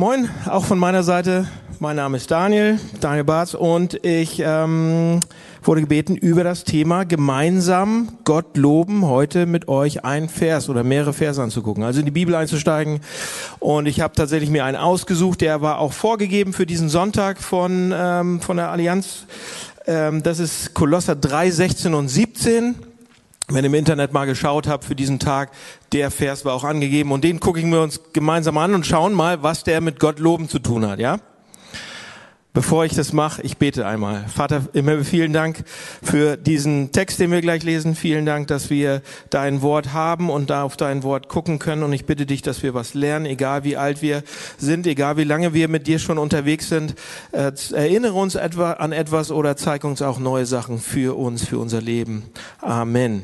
Moin, auch von meiner Seite. Mein Name ist Daniel, Daniel Barz, und ich ähm, wurde gebeten, über das Thema gemeinsam Gott loben, heute mit euch ein Vers oder mehrere Verse anzugucken, also in die Bibel einzusteigen. Und ich habe tatsächlich mir einen ausgesucht, der war auch vorgegeben für diesen Sonntag von, ähm, von der Allianz. Ähm, das ist Kolosser 3, 16 und 17 wenn im Internet mal geschaut habt für diesen Tag, der Vers war auch angegeben und den gucken wir uns gemeinsam an und schauen mal, was der mit Gott loben zu tun hat, ja? Bevor ich das mache, ich bete einmal. Vater, immer vielen Dank für diesen Text, den wir gleich lesen. Vielen Dank, dass wir dein Wort haben und da auf dein Wort gucken können. Und ich bitte dich, dass wir was lernen, egal wie alt wir sind, egal wie lange wir mit dir schon unterwegs sind. Äh, erinnere uns etwa an etwas oder zeig uns auch neue Sachen für uns, für unser Leben. Amen.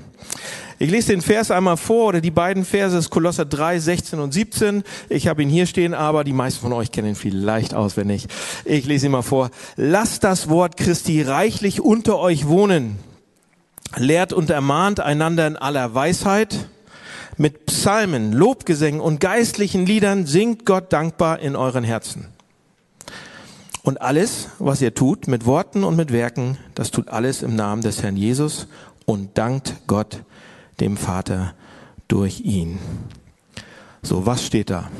Ich lese den Vers einmal vor oder die beiden Verse ist Kolosser 3, 16 und 17. Ich habe ihn hier stehen, aber die meisten von euch kennen ihn vielleicht auswendig. Ich lese ihn mal vor. Lasst das Wort Christi reichlich unter euch wohnen. Lehrt und ermahnt einander in aller Weisheit. Mit Psalmen, Lobgesängen und geistlichen Liedern singt Gott dankbar in euren Herzen. Und alles, was ihr tut, mit Worten und mit Werken, das tut alles im Namen des Herrn Jesus und dankt Gott dem Vater durch ihn. So, was steht da?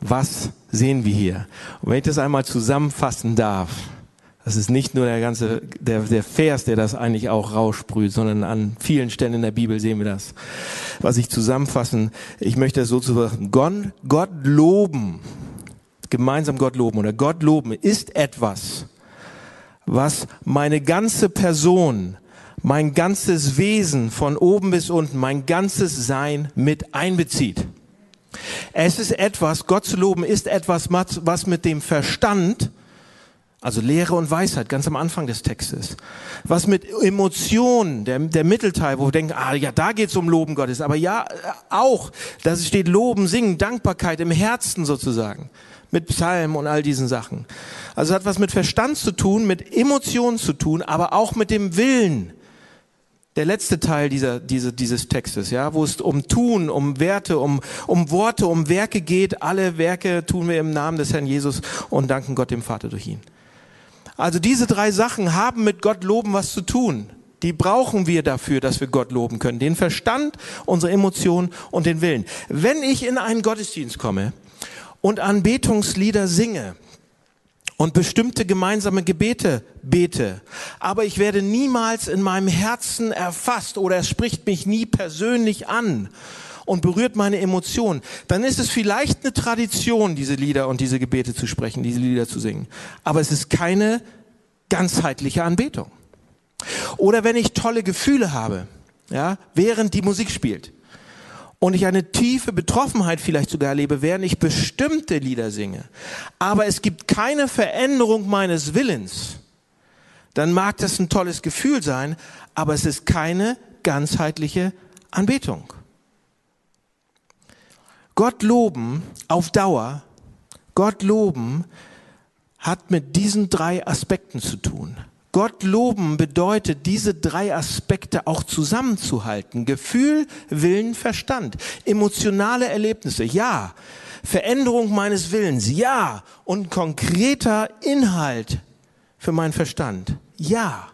Was sehen wir hier? Und wenn ich das einmal zusammenfassen darf, das ist nicht nur der ganze, der, der Vers, der das eigentlich auch raussprüht, sondern an vielen Stellen in der Bibel sehen wir das. Was ich zusammenfassen, ich möchte es so zu sagen, Gott, Gott loben, gemeinsam Gott loben oder Gott loben ist etwas, was meine ganze Person mein ganzes Wesen von oben bis unten, mein ganzes Sein mit einbezieht. Es ist etwas, Gott zu loben ist etwas, was mit dem Verstand, also Lehre und Weisheit, ganz am Anfang des Textes, was mit Emotionen, der, der Mittelteil, wo wir denken, ah ja, da geht's um Loben Gottes, aber ja, auch, da steht Loben, Singen, Dankbarkeit im Herzen sozusagen, mit Psalmen und all diesen Sachen. Also hat was mit Verstand zu tun, mit Emotionen zu tun, aber auch mit dem Willen, der letzte Teil dieser, dieser, dieses Textes, ja, wo es um Tun, um Werte, um, um Worte, um Werke geht. Alle Werke tun wir im Namen des Herrn Jesus und danken Gott dem Vater durch ihn. Also diese drei Sachen haben mit Gott loben was zu tun. Die brauchen wir dafür, dass wir Gott loben können. Den Verstand, unsere Emotionen und den Willen. Wenn ich in einen Gottesdienst komme und Anbetungslieder singe, und bestimmte gemeinsame Gebete bete. Aber ich werde niemals in meinem Herzen erfasst oder es spricht mich nie persönlich an und berührt meine Emotionen. Dann ist es vielleicht eine Tradition, diese Lieder und diese Gebete zu sprechen, diese Lieder zu singen. Aber es ist keine ganzheitliche Anbetung. Oder wenn ich tolle Gefühle habe, ja, während die Musik spielt und ich eine tiefe Betroffenheit vielleicht sogar erlebe, während ich bestimmte Lieder singe, aber es gibt keine Veränderung meines Willens, dann mag das ein tolles Gefühl sein, aber es ist keine ganzheitliche Anbetung. Gott loben auf Dauer, Gott loben hat mit diesen drei Aspekten zu tun. Gott loben bedeutet, diese drei Aspekte auch zusammenzuhalten. Gefühl, Willen, Verstand. Emotionale Erlebnisse, ja. Veränderung meines Willens, ja. Und konkreter Inhalt für meinen Verstand, ja.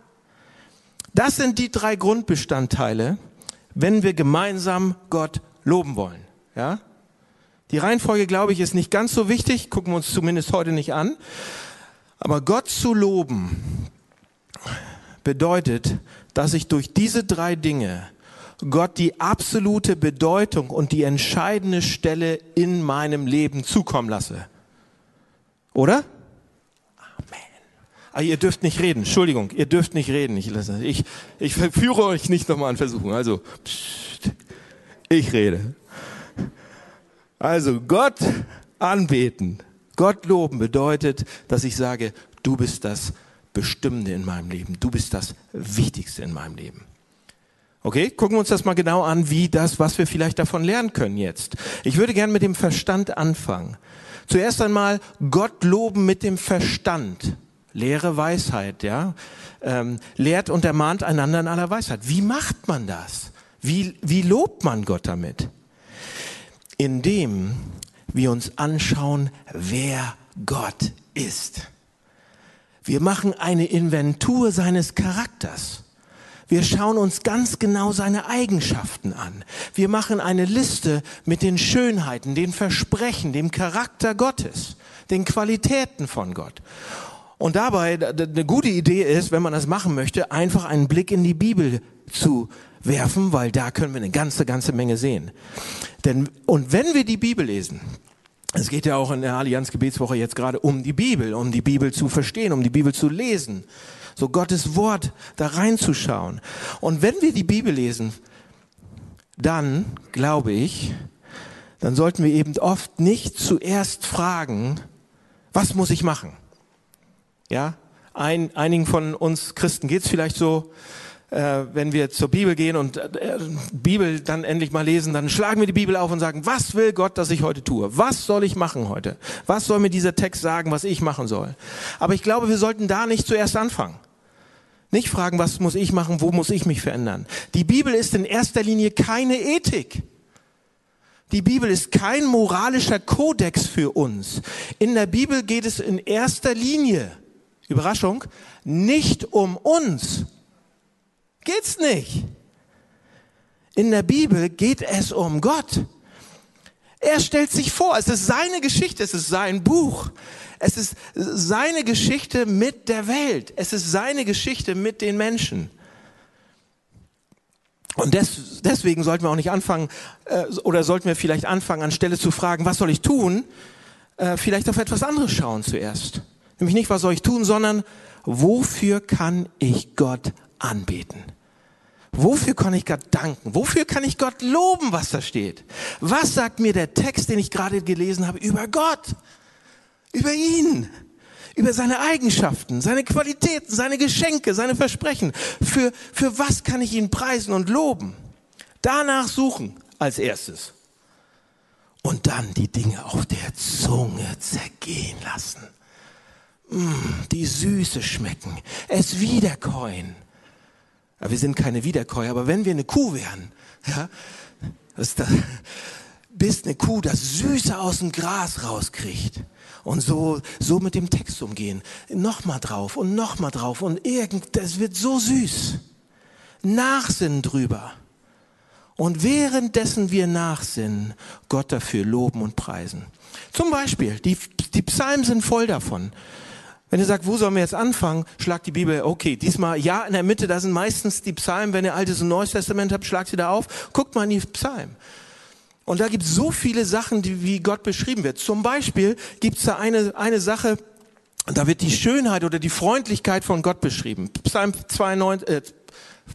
Das sind die drei Grundbestandteile, wenn wir gemeinsam Gott loben wollen, ja. Die Reihenfolge, glaube ich, ist nicht ganz so wichtig, gucken wir uns zumindest heute nicht an. Aber Gott zu loben, bedeutet, dass ich durch diese drei Dinge Gott die absolute Bedeutung und die entscheidende Stelle in meinem Leben zukommen lasse. Oder? Amen. Ah, ihr dürft nicht reden. Entschuldigung, ihr dürft nicht reden. Ich, ich, ich führe euch nicht nochmal an Versuchen. Also, pssst, ich rede. Also, Gott anbeten, Gott loben bedeutet, dass ich sage, du bist das Bestimmende in meinem Leben. Du bist das Wichtigste in meinem Leben. Okay, gucken wir uns das mal genau an, wie das, was wir vielleicht davon lernen können jetzt. Ich würde gern mit dem Verstand anfangen. Zuerst einmal Gott loben mit dem Verstand. Lehre Weisheit, ja. Ähm, lehrt und ermahnt einander in aller Weisheit. Wie macht man das? Wie, wie lobt man Gott damit? Indem wir uns anschauen, wer Gott ist. Wir machen eine Inventur seines Charakters. Wir schauen uns ganz genau seine Eigenschaften an. Wir machen eine Liste mit den Schönheiten, den Versprechen, dem Charakter Gottes, den Qualitäten von Gott. Und dabei eine gute Idee ist, wenn man das machen möchte, einfach einen Blick in die Bibel zu werfen, weil da können wir eine ganze, ganze Menge sehen. Denn, und wenn wir die Bibel lesen, es geht ja auch in der Allianz Gebetswoche jetzt gerade um die Bibel, um die Bibel zu verstehen, um die Bibel zu lesen, so Gottes Wort da reinzuschauen. Und wenn wir die Bibel lesen, dann glaube ich, dann sollten wir eben oft nicht zuerst fragen, was muss ich machen? Ja, ein, einigen von uns Christen geht's vielleicht so, äh, wenn wir zur Bibel gehen und äh, Bibel dann endlich mal lesen, dann schlagen wir die Bibel auf und sagen, was will Gott, dass ich heute tue? Was soll ich machen heute? Was soll mir dieser Text sagen, was ich machen soll? Aber ich glaube, wir sollten da nicht zuerst anfangen. Nicht fragen, was muss ich machen, wo muss ich mich verändern. Die Bibel ist in erster Linie keine Ethik. Die Bibel ist kein moralischer Kodex für uns. In der Bibel geht es in erster Linie, Überraschung, nicht um uns. Geht's nicht. In der Bibel geht es um Gott. Er stellt sich vor, es ist seine Geschichte, es ist sein Buch. Es ist seine Geschichte mit der Welt. Es ist seine Geschichte mit den Menschen. Und des, deswegen sollten wir auch nicht anfangen, äh, oder sollten wir vielleicht anfangen, anstelle zu fragen, was soll ich tun, äh, vielleicht auf etwas anderes schauen zuerst. Nämlich nicht, was soll ich tun, sondern wofür kann ich Gott anbeten? Wofür kann ich Gott danken? Wofür kann ich Gott loben, was da steht? Was sagt mir der Text, den ich gerade gelesen habe, über Gott? Über ihn? Über seine Eigenschaften, seine Qualitäten, seine Geschenke, seine Versprechen. Für, für was kann ich ihn preisen und loben? Danach suchen als erstes. Und dann die Dinge auf der Zunge zergehen lassen. Mm, die Süße schmecken. Es wiederkäuen wir sind keine Wiederkäuer. Aber wenn wir eine Kuh wären, ja, das da, bis eine Kuh das Süße aus dem Gras rauskriegt und so, so mit dem Text umgehen. Nochmal drauf und nochmal drauf und irgend, das wird so süß. Nachsinnen drüber. Und währenddessen wir nachsinnen, Gott dafür loben und preisen. Zum Beispiel, die, die Psalmen sind voll davon. Wenn ihr sagt, wo sollen wir jetzt anfangen, schlagt die Bibel, okay, diesmal ja in der Mitte, da sind meistens die Psalmen, wenn ihr Altes und Neues Testament habt, schlagt sie da auf, guckt mal in die Psalmen. Und da gibt es so viele Sachen, die, wie Gott beschrieben wird. Zum Beispiel gibt es da eine, eine Sache, da wird die Schönheit oder die Freundlichkeit von Gott beschrieben. Psalm 92, äh,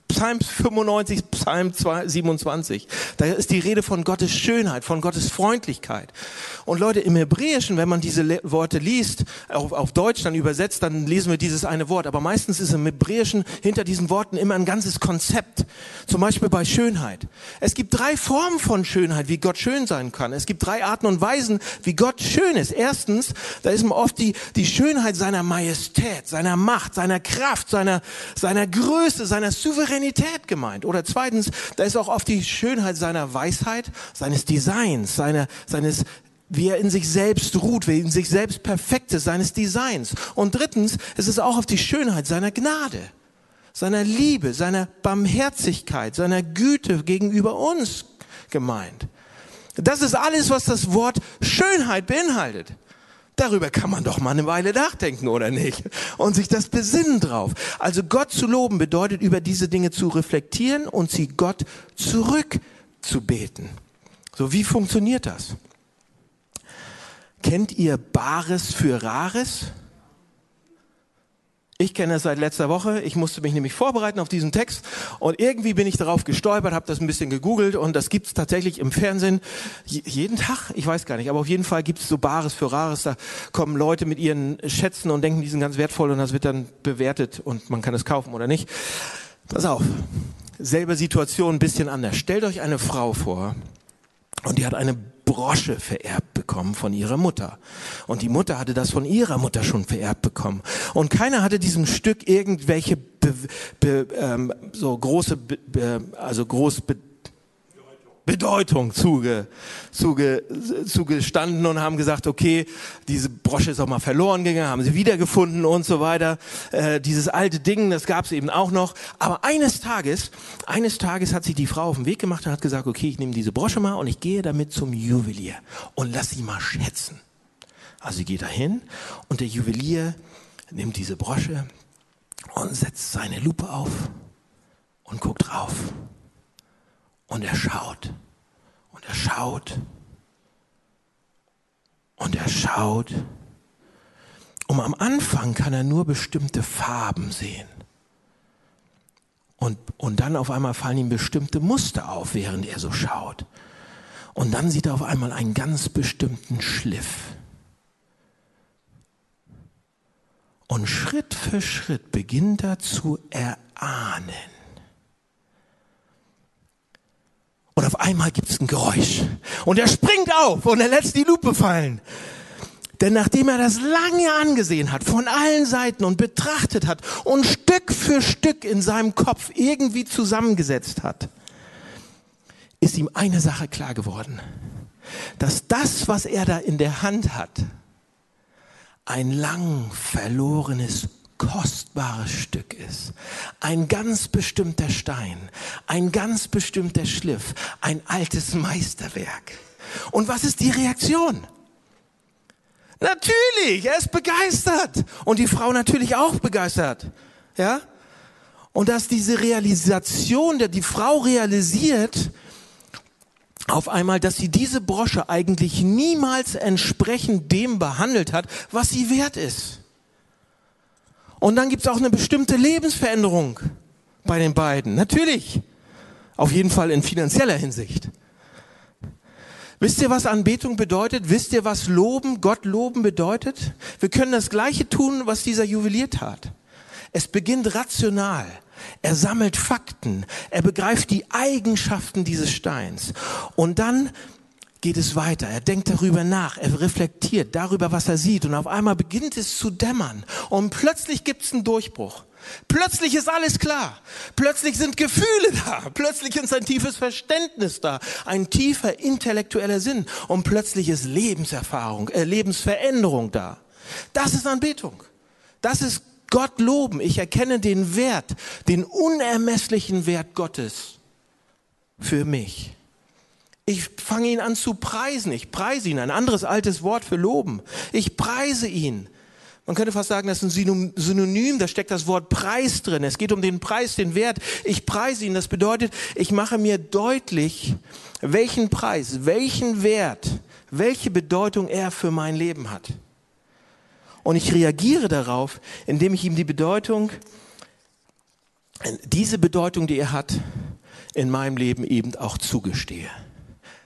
Psalm 95, Psalm 27. Da ist die Rede von Gottes Schönheit, von Gottes Freundlichkeit. Und Leute, im Hebräischen, wenn man diese Worte liest, auf, auf Deutsch dann übersetzt, dann lesen wir dieses eine Wort. Aber meistens ist im Hebräischen hinter diesen Worten immer ein ganzes Konzept. Zum Beispiel bei Schönheit. Es gibt drei Formen von Schönheit, wie Gott schön sein kann. Es gibt drei Arten und Weisen, wie Gott schön ist. Erstens, da ist oft die, die Schönheit seiner Majestät, seiner Macht, seiner Kraft, seiner, seiner Größe, seiner Souveränität Souveränität gemeint. Oder zweitens, da ist auch oft die Schönheit seiner Weisheit, seines Designs, seiner, seines wie er in sich selbst ruht, wie in sich selbst perfekt ist, seines Designs. Und drittens, es ist auch auf die Schönheit seiner Gnade, seiner Liebe, seiner Barmherzigkeit, seiner Güte gegenüber uns gemeint. Das ist alles, was das Wort Schönheit beinhaltet. Darüber kann man doch mal eine Weile nachdenken, oder nicht? Und sich das besinnen drauf. Also Gott zu loben bedeutet, über diese Dinge zu reflektieren und sie Gott zurückzubeten. So, wie funktioniert das? Kennt ihr Bares für Rares? Ich kenne es seit letzter Woche. Ich musste mich nämlich vorbereiten auf diesen Text und irgendwie bin ich darauf gestolpert, habe das ein bisschen gegoogelt und das gibt's tatsächlich im Fernsehen jeden Tag. Ich weiß gar nicht, aber auf jeden Fall gibt's so Bares für Rares. Da kommen Leute mit ihren Schätzen und denken, die sind ganz wertvoll und das wird dann bewertet und man kann es kaufen oder nicht. Pass auf, selbe Situation, ein bisschen anders. Stellt euch eine Frau vor und die hat eine Brosche vererbt bekommen von ihrer Mutter. Und die Mutter hatte das von ihrer Mutter schon vererbt bekommen. Und keiner hatte diesem Stück irgendwelche be, be, ähm, so große, be, also groß Bedeutung zuge, zuge, zugestanden und haben gesagt, okay, diese Brosche ist auch mal verloren gegangen, haben sie wiedergefunden und so weiter. Äh, dieses alte Ding, das gab es eben auch noch. Aber eines Tages, eines Tages hat sich die Frau auf den Weg gemacht und hat gesagt, okay, ich nehme diese Brosche mal und ich gehe damit zum Juwelier und lass sie mal schätzen. Also sie geht dahin und der Juwelier nimmt diese Brosche und setzt seine Lupe auf und guckt drauf. Und er schaut. Und er schaut. Und er schaut. Und am Anfang kann er nur bestimmte Farben sehen. Und, und dann auf einmal fallen ihm bestimmte Muster auf, während er so schaut. Und dann sieht er auf einmal einen ganz bestimmten Schliff. Und Schritt für Schritt beginnt er zu erahnen, Und auf einmal gibt es ein Geräusch. Und er springt auf und er lässt die Lupe fallen. Denn nachdem er das lange angesehen hat, von allen Seiten und betrachtet hat und Stück für Stück in seinem Kopf irgendwie zusammengesetzt hat, ist ihm eine Sache klar geworden. Dass das, was er da in der Hand hat, ein lang verlorenes kostbares Stück ist. Ein ganz bestimmter Stein, ein ganz bestimmter Schliff, ein altes Meisterwerk. Und was ist die Reaktion? Natürlich, er ist begeistert. Und die Frau natürlich auch begeistert. Ja? Und dass diese Realisation, der die Frau realisiert, auf einmal, dass sie diese Brosche eigentlich niemals entsprechend dem behandelt hat, was sie wert ist. Und dann gibt es auch eine bestimmte Lebensveränderung bei den beiden. Natürlich. Auf jeden Fall in finanzieller Hinsicht. Wisst ihr, was Anbetung bedeutet? Wisst ihr, was Loben, Gott loben bedeutet? Wir können das Gleiche tun, was dieser Juwelier tat. Es beginnt rational. Er sammelt Fakten. Er begreift die Eigenschaften dieses Steins. Und dann geht es weiter. Er denkt darüber nach, er reflektiert darüber, was er sieht und auf einmal beginnt es zu dämmern und plötzlich gibt es einen Durchbruch. Plötzlich ist alles klar. Plötzlich sind Gefühle da. Plötzlich ist ein tiefes Verständnis da. Ein tiefer intellektueller Sinn. Und plötzlich ist Lebenserfahrung, äh, Lebensveränderung da. Das ist Anbetung. Das ist Gott loben. Ich erkenne den Wert, den unermesslichen Wert Gottes für mich. Ich fange ihn an zu preisen. Ich preise ihn. Ein anderes altes Wort für loben. Ich preise ihn. Man könnte fast sagen, das ist ein Synonym, da steckt das Wort Preis drin. Es geht um den Preis, den Wert. Ich preise ihn. Das bedeutet, ich mache mir deutlich, welchen Preis, welchen Wert, welche Bedeutung er für mein Leben hat. Und ich reagiere darauf, indem ich ihm die Bedeutung, diese Bedeutung, die er hat, in meinem Leben eben auch zugestehe.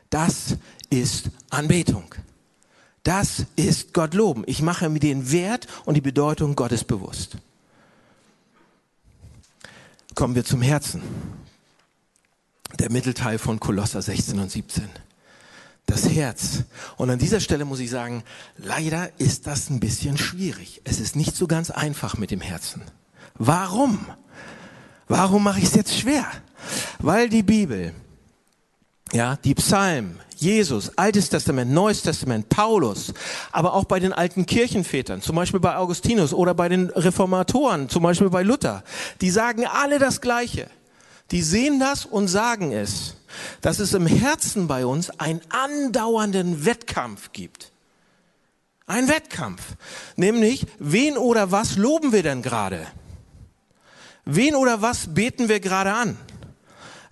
Das ist Anbetung. Das ist Gott loben. Ich mache mir den Wert und die Bedeutung Gottes bewusst. Kommen wir zum Herzen. Der Mittelteil von Kolosser 16 und 17. Das Herz. Und an dieser Stelle muss ich sagen, leider ist das ein bisschen schwierig. Es ist nicht so ganz einfach mit dem Herzen. Warum? Warum mache ich es jetzt schwer? Weil die Bibel ja, die Psalmen, Jesus, Altes Testament, Neues Testament, Paulus, aber auch bei den alten Kirchenvätern, zum Beispiel bei Augustinus oder bei den Reformatoren, zum Beispiel bei Luther, die sagen alle das Gleiche. Die sehen das und sagen es, dass es im Herzen bei uns einen andauernden Wettkampf gibt. Ein Wettkampf. Nämlich, wen oder was loben wir denn gerade? Wen oder was beten wir gerade an?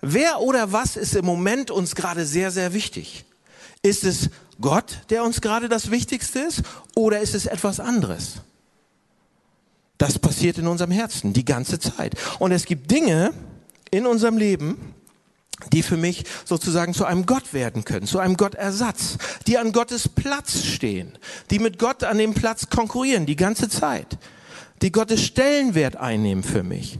Wer oder was ist im Moment uns gerade sehr, sehr wichtig? Ist es Gott, der uns gerade das Wichtigste ist, oder ist es etwas anderes? Das passiert in unserem Herzen die ganze Zeit. Und es gibt Dinge in unserem Leben, die für mich sozusagen zu einem Gott werden können, zu einem Gottersatz, die an Gottes Platz stehen, die mit Gott an dem Platz konkurrieren die ganze Zeit, die Gottes Stellenwert einnehmen für mich.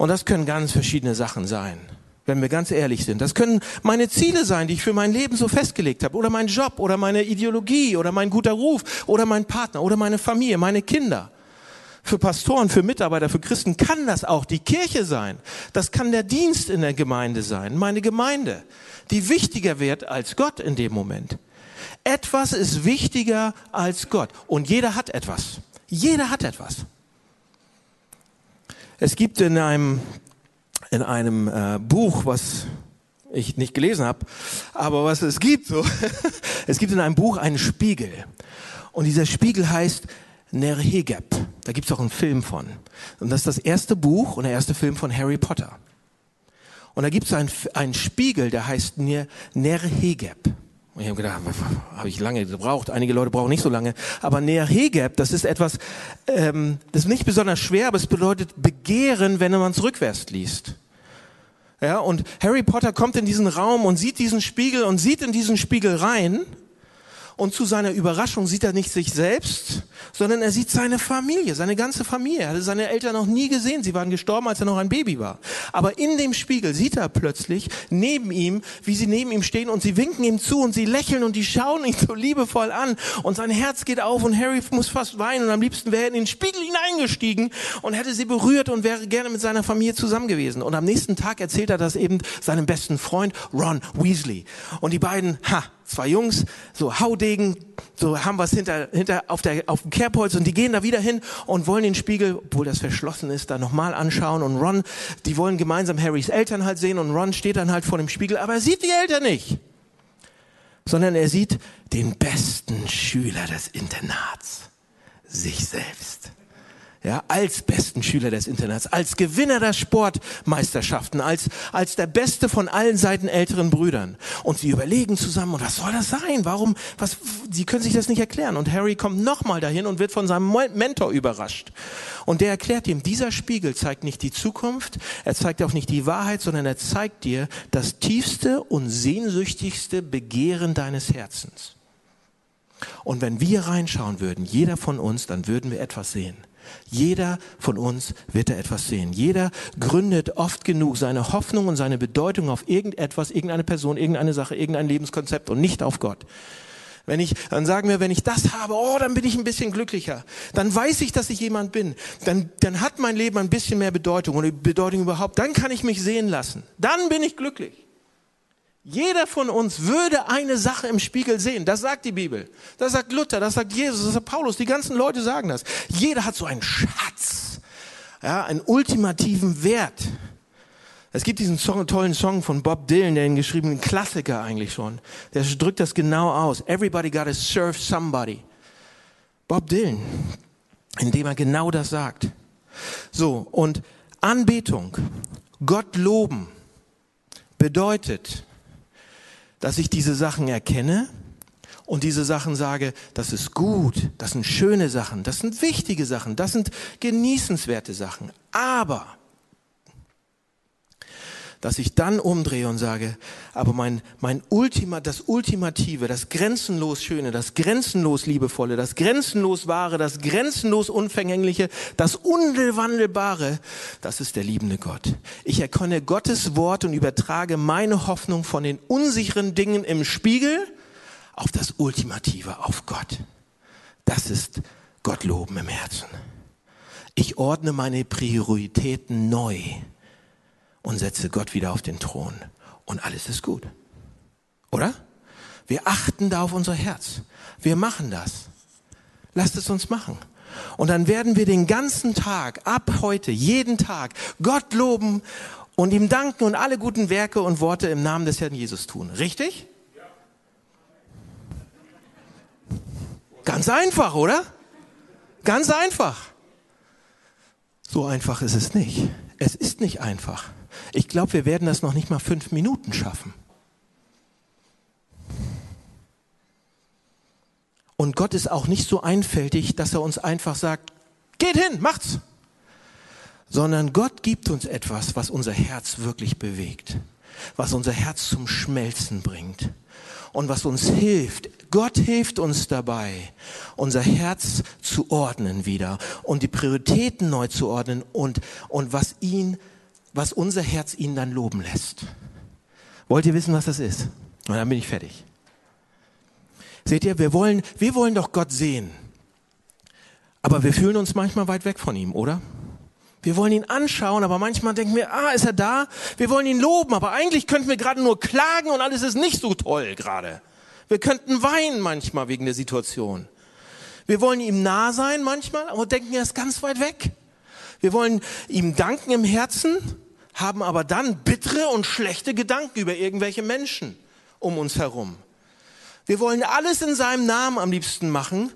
Und das können ganz verschiedene Sachen sein, wenn wir ganz ehrlich sind. Das können meine Ziele sein, die ich für mein Leben so festgelegt habe, oder mein Job, oder meine Ideologie, oder mein guter Ruf, oder mein Partner, oder meine Familie, meine Kinder. Für Pastoren, für Mitarbeiter, für Christen kann das auch die Kirche sein. Das kann der Dienst in der Gemeinde sein, meine Gemeinde, die wichtiger wird als Gott in dem Moment. Etwas ist wichtiger als Gott und jeder hat etwas. Jeder hat etwas. Es gibt in einem, in einem äh, Buch, was ich nicht gelesen habe, aber was es gibt, so, es gibt in einem Buch einen Spiegel. Und dieser Spiegel heißt Nerhegeb. Da gibt's auch einen Film von. Und das ist das erste Buch und der erste Film von Harry Potter. Und da gibt's einen, einen Spiegel, der heißt Ner, Nerhegeb. Und ich habe gedacht, habe ich lange gebraucht. Einige Leute brauchen nicht so lange. Aber Nerhegeb, das ist etwas, ähm, das ist nicht besonders schwer, aber es bedeutet Begehren, wenn man es rückwärts liest. Ja, und Harry Potter kommt in diesen Raum und sieht diesen Spiegel und sieht in diesen Spiegel rein und zu seiner Überraschung sieht er nicht sich selbst, sondern er sieht seine Familie, seine ganze Familie. Er hatte seine Eltern noch nie gesehen. Sie waren gestorben, als er noch ein Baby war. Aber in dem Spiegel sieht er plötzlich neben ihm, wie sie neben ihm stehen und sie winken ihm zu und sie lächeln und die schauen ihn so liebevoll an. Und sein Herz geht auf und Harry muss fast weinen und am liebsten wäre er in den Spiegel hineingestiegen und hätte sie berührt und wäre gerne mit seiner Familie zusammen gewesen. Und am nächsten Tag erzählt er das eben seinem besten Freund Ron Weasley. Und die beiden, ha, zwei Jungs, so Haudegen, so haben was hinter, hinter auf, der, auf dem Kerbholz und die gehen da wieder hin und wollen den Spiegel, obwohl das verschlossen ist, da nochmal anschauen und Ron, die wollen gemeinsam Harrys Eltern halt sehen und Ron steht dann halt vor dem Spiegel, aber er sieht die Eltern nicht, sondern er sieht den besten Schüler des Internats, sich selbst ja, als besten Schüler des Internats, als Gewinner der Sportmeisterschaften, als, als der beste von allen Seiten älteren Brüdern. Und sie überlegen zusammen, und was soll das sein? Warum, was, sie können sich das nicht erklären. Und Harry kommt nochmal dahin und wird von seinem Mentor überrascht. Und der erklärt ihm, dieser Spiegel zeigt nicht die Zukunft, er zeigt auch nicht die Wahrheit, sondern er zeigt dir das tiefste und sehnsüchtigste Begehren deines Herzens. Und wenn wir reinschauen würden, jeder von uns, dann würden wir etwas sehen. Jeder von uns wird da etwas sehen. Jeder gründet oft genug seine Hoffnung und seine Bedeutung auf irgendetwas, irgendeine Person, irgendeine Sache, irgendein Lebenskonzept und nicht auf Gott. Wenn ich, dann sagen wir, wenn ich das habe, oh, dann bin ich ein bisschen glücklicher. Dann weiß ich, dass ich jemand bin. Dann, dann hat mein Leben ein bisschen mehr Bedeutung oder Bedeutung überhaupt. Dann kann ich mich sehen lassen. Dann bin ich glücklich. Jeder von uns würde eine Sache im Spiegel sehen. Das sagt die Bibel. Das sagt Luther, das sagt Jesus, das sagt Paulus. Die ganzen Leute sagen das. Jeder hat so einen Schatz, ja, einen ultimativen Wert. Es gibt diesen Song, tollen Song von Bob Dylan, der ihn geschrieben, ein Klassiker eigentlich schon. Der drückt das genau aus. Everybody gotta serve somebody. Bob Dylan, indem er genau das sagt. So, und Anbetung, Gott loben, bedeutet, dass ich diese Sachen erkenne und diese Sachen sage, das ist gut, das sind schöne Sachen, das sind wichtige Sachen, das sind genießenswerte Sachen. Aber dass ich dann umdrehe und sage, aber mein, mein Ultima, das Ultimative, das grenzenlos Schöne, das grenzenlos Liebevolle, das grenzenlos Wahre, das grenzenlos Unvergängliche, das Unwandelbare, das ist der liebende Gott. Ich erkenne Gottes Wort und übertrage meine Hoffnung von den unsicheren Dingen im Spiegel auf das Ultimative, auf Gott. Das ist Gott loben im Herzen. Ich ordne meine Prioritäten neu und setze Gott wieder auf den Thron und alles ist gut. Oder? Wir achten da auf unser Herz. Wir machen das. Lasst es uns machen. Und dann werden wir den ganzen Tag, ab heute, jeden Tag, Gott loben und ihm danken und alle guten Werke und Worte im Namen des Herrn Jesus tun. Richtig? Ganz einfach, oder? Ganz einfach. So einfach ist es nicht. Es ist nicht einfach. Ich glaube, wir werden das noch nicht mal fünf Minuten schaffen. Und Gott ist auch nicht so einfältig, dass er uns einfach sagt, geht hin, macht's. Sondern Gott gibt uns etwas, was unser Herz wirklich bewegt, was unser Herz zum Schmelzen bringt und was uns hilft. Gott hilft uns dabei, unser Herz zu ordnen wieder und die Prioritäten neu zu ordnen und, und was ihn was unser Herz ihn dann loben lässt. Wollt ihr wissen, was das ist? Und dann bin ich fertig. Seht ihr, wir wollen, wir wollen doch Gott sehen. Aber wir fühlen uns manchmal weit weg von ihm, oder? Wir wollen ihn anschauen, aber manchmal denken wir, ah, ist er da? Wir wollen ihn loben, aber eigentlich könnten wir gerade nur klagen und alles ist nicht so toll gerade. Wir könnten weinen manchmal wegen der Situation. Wir wollen ihm nah sein manchmal, aber denken, er ist ganz weit weg. Wir wollen ihm danken im Herzen, haben aber dann bittere und schlechte Gedanken über irgendwelche Menschen um uns herum. Wir wollen alles in seinem Namen am liebsten machen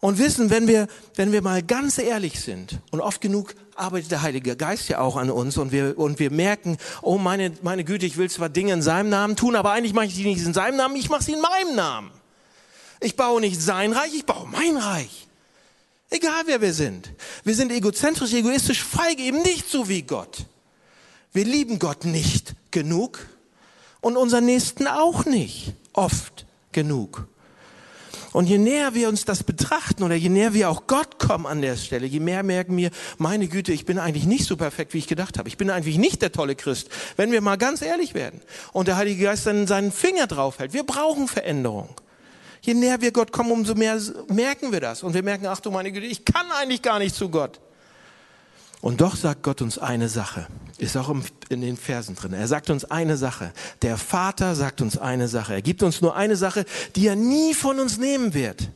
und wissen, wenn wir, wenn wir mal ganz ehrlich sind und oft genug arbeitet der Heilige Geist ja auch an uns und wir, und wir merken, oh meine, meine Güte, ich will zwar Dinge in seinem Namen tun, aber eigentlich mache ich die nicht in seinem Namen, ich mache sie in meinem Namen. Ich baue nicht sein Reich, ich baue mein Reich. Egal wer wir sind. Wir sind egozentrisch, egoistisch, feige, eben nicht so wie Gott. Wir lieben Gott nicht genug und unseren Nächsten auch nicht oft genug. Und je näher wir uns das betrachten oder je näher wir auch Gott kommen an der Stelle, je mehr merken wir, meine Güte, ich bin eigentlich nicht so perfekt, wie ich gedacht habe. Ich bin eigentlich nicht der tolle Christ, wenn wir mal ganz ehrlich werden. Und der Heilige Geist dann seinen Finger draufhält. Wir brauchen Veränderung. Je näher wir Gott kommen, umso mehr merken wir das. Und wir merken, ach du meine Güte, ich kann eigentlich gar nicht zu Gott. Und doch sagt Gott uns eine Sache, ist auch in den Versen drin. Er sagt uns eine Sache. Der Vater sagt uns eine Sache. Er gibt uns nur eine Sache, die er nie von uns nehmen wird.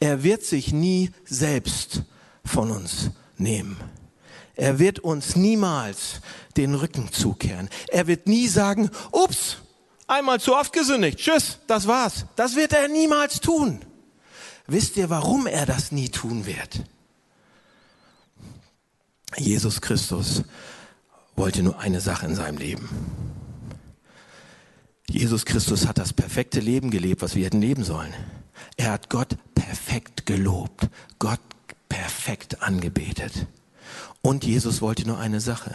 Er wird sich nie selbst von uns nehmen. Er wird uns niemals den Rücken zukehren. Er wird nie sagen, ups, einmal zu oft gesündigt, tschüss, das war's. Das wird er niemals tun. Wisst ihr, warum er das nie tun wird? Jesus Christus wollte nur eine Sache in seinem Leben. Jesus Christus hat das perfekte Leben gelebt, was wir hätten leben sollen. Er hat Gott perfekt gelobt, Gott perfekt angebetet. Und Jesus wollte nur eine Sache.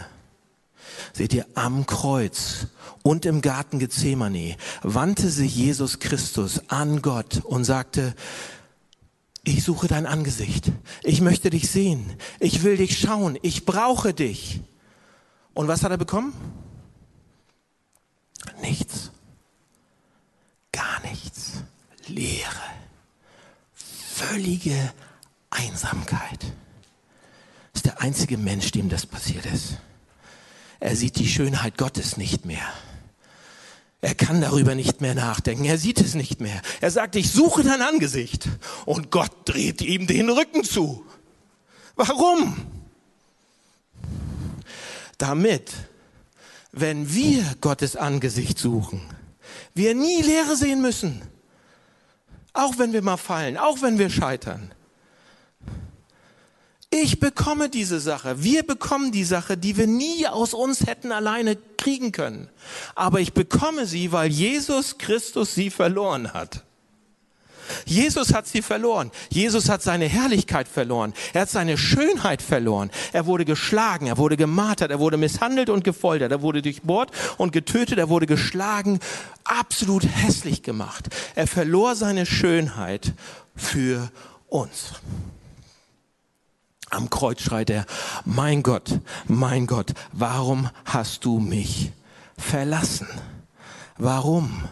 Seht ihr, am Kreuz und im Garten Gethsemane wandte sich Jesus Christus an Gott und sagte, ich suche dein Angesicht. Ich möchte dich sehen. Ich will dich schauen. Ich brauche dich. Und was hat er bekommen? Nichts. Gar nichts. Leere. Völlige Einsamkeit. Das ist der einzige Mensch, dem das passiert ist. Er sieht die Schönheit Gottes nicht mehr. Er kann darüber nicht mehr nachdenken. Er sieht es nicht mehr. Er sagt, ich suche dein Angesicht. Und Gott dreht ihm den Rücken zu. Warum? Damit, wenn wir Gottes Angesicht suchen, wir nie Leere sehen müssen. Auch wenn wir mal fallen, auch wenn wir scheitern. Ich bekomme diese Sache. Wir bekommen die Sache, die wir nie aus uns hätten alleine kriegen können. Aber ich bekomme sie, weil Jesus Christus sie verloren hat. Jesus hat sie verloren. Jesus hat seine Herrlichkeit verloren. Er hat seine Schönheit verloren. Er wurde geschlagen, er wurde gemartert, er wurde misshandelt und gefoltert, er wurde durchbohrt und getötet, er wurde geschlagen, absolut hässlich gemacht. Er verlor seine Schönheit für uns. Am Kreuz schreit er, mein Gott, mein Gott, warum hast du mich verlassen? Warum?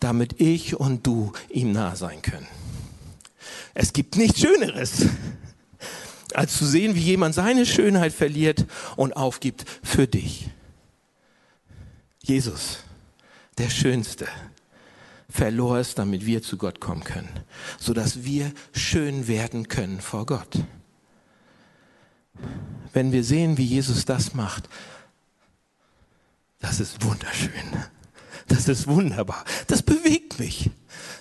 Damit ich und du ihm nah sein können. Es gibt nichts Schöneres, als zu sehen, wie jemand seine Schönheit verliert und aufgibt für dich. Jesus, der Schönste, verlor es, damit wir zu Gott kommen können, sodass wir schön werden können vor Gott wenn wir sehen, wie Jesus das macht, das ist wunderschön. Das ist wunderbar. Das bewegt mich.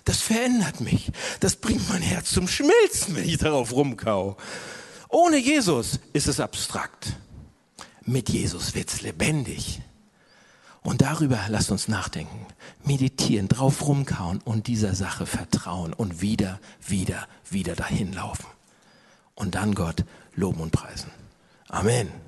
Das verändert mich. Das bringt mein Herz zum Schmelzen, wenn ich darauf rumkau. Ohne Jesus ist es abstrakt. Mit Jesus wird's lebendig. Und darüber lasst uns nachdenken, meditieren, drauf rumkauen und dieser Sache vertrauen und wieder, wieder, wieder dahin laufen. Und dann Gott loben und preisen. Amen.